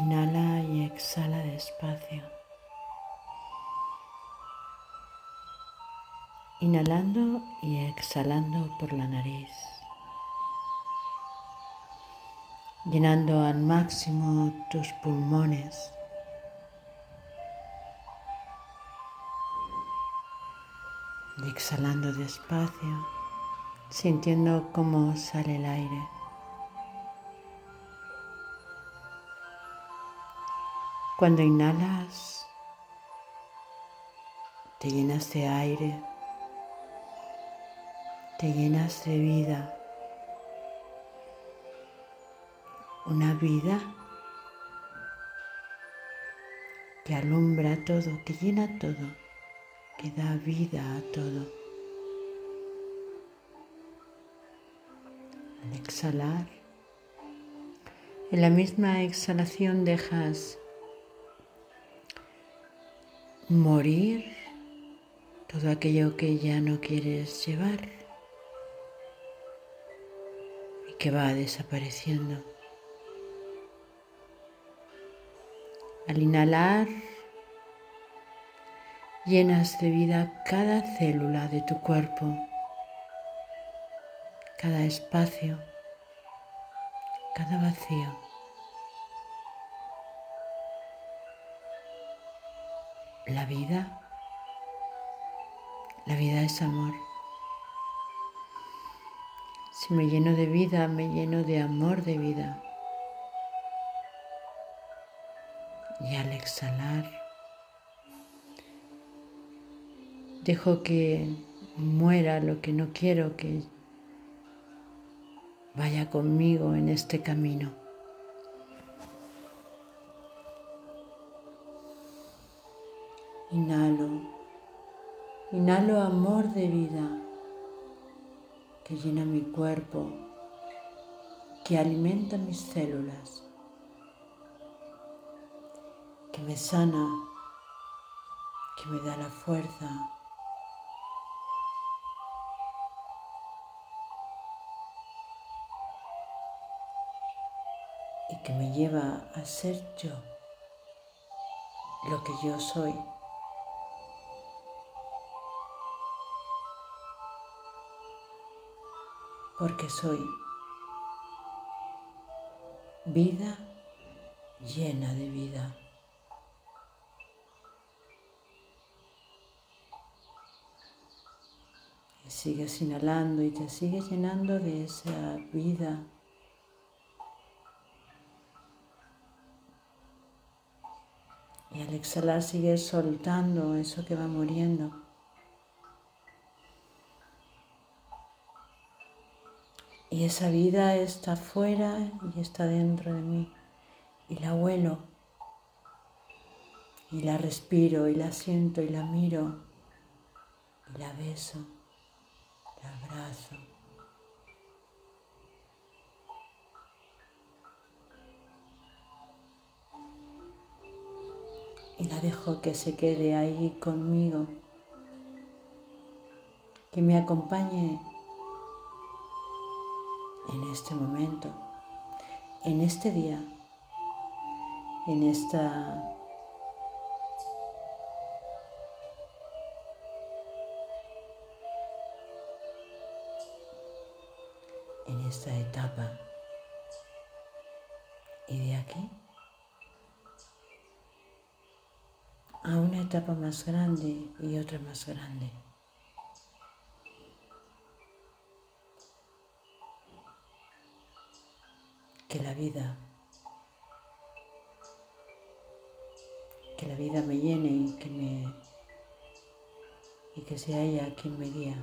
Inhala y exhala despacio. Inhalando y exhalando por la nariz. Llenando al máximo tus pulmones. Y exhalando despacio, sintiendo cómo sale el aire. Cuando inhalas, te llenas de aire, te llenas de vida, una vida que alumbra todo, que llena todo, que da vida a todo. Al exhalar, en la misma exhalación dejas morir todo aquello que ya no quieres llevar y que va desapareciendo. Al inhalar, llenas de vida cada célula de tu cuerpo, cada espacio, cada vacío. La vida, la vida es amor. Si me lleno de vida, me lleno de amor de vida. Y al exhalar, dejo que muera lo que no quiero que vaya conmigo en este camino. Inhalo, inhalo amor de vida que llena mi cuerpo, que alimenta mis células, que me sana, que me da la fuerza. y que me lleva a ser yo lo que yo soy. Porque soy vida llena de vida. Y sigues inhalando y te sigues llenando de esa vida. Y al exhalar sigues soltando eso que va muriendo. Y esa vida está fuera y está dentro de mí. Y la huelo. Y la respiro y la siento y la miro. Y la beso. La abrazo. Y la dejo que se quede ahí conmigo. Que me acompañe en este momento, en este día, en esta en esta etapa y de aquí a una etapa más grande y otra más grande. Que la vida, que la vida me llene y que me y que sea ella quien me guía.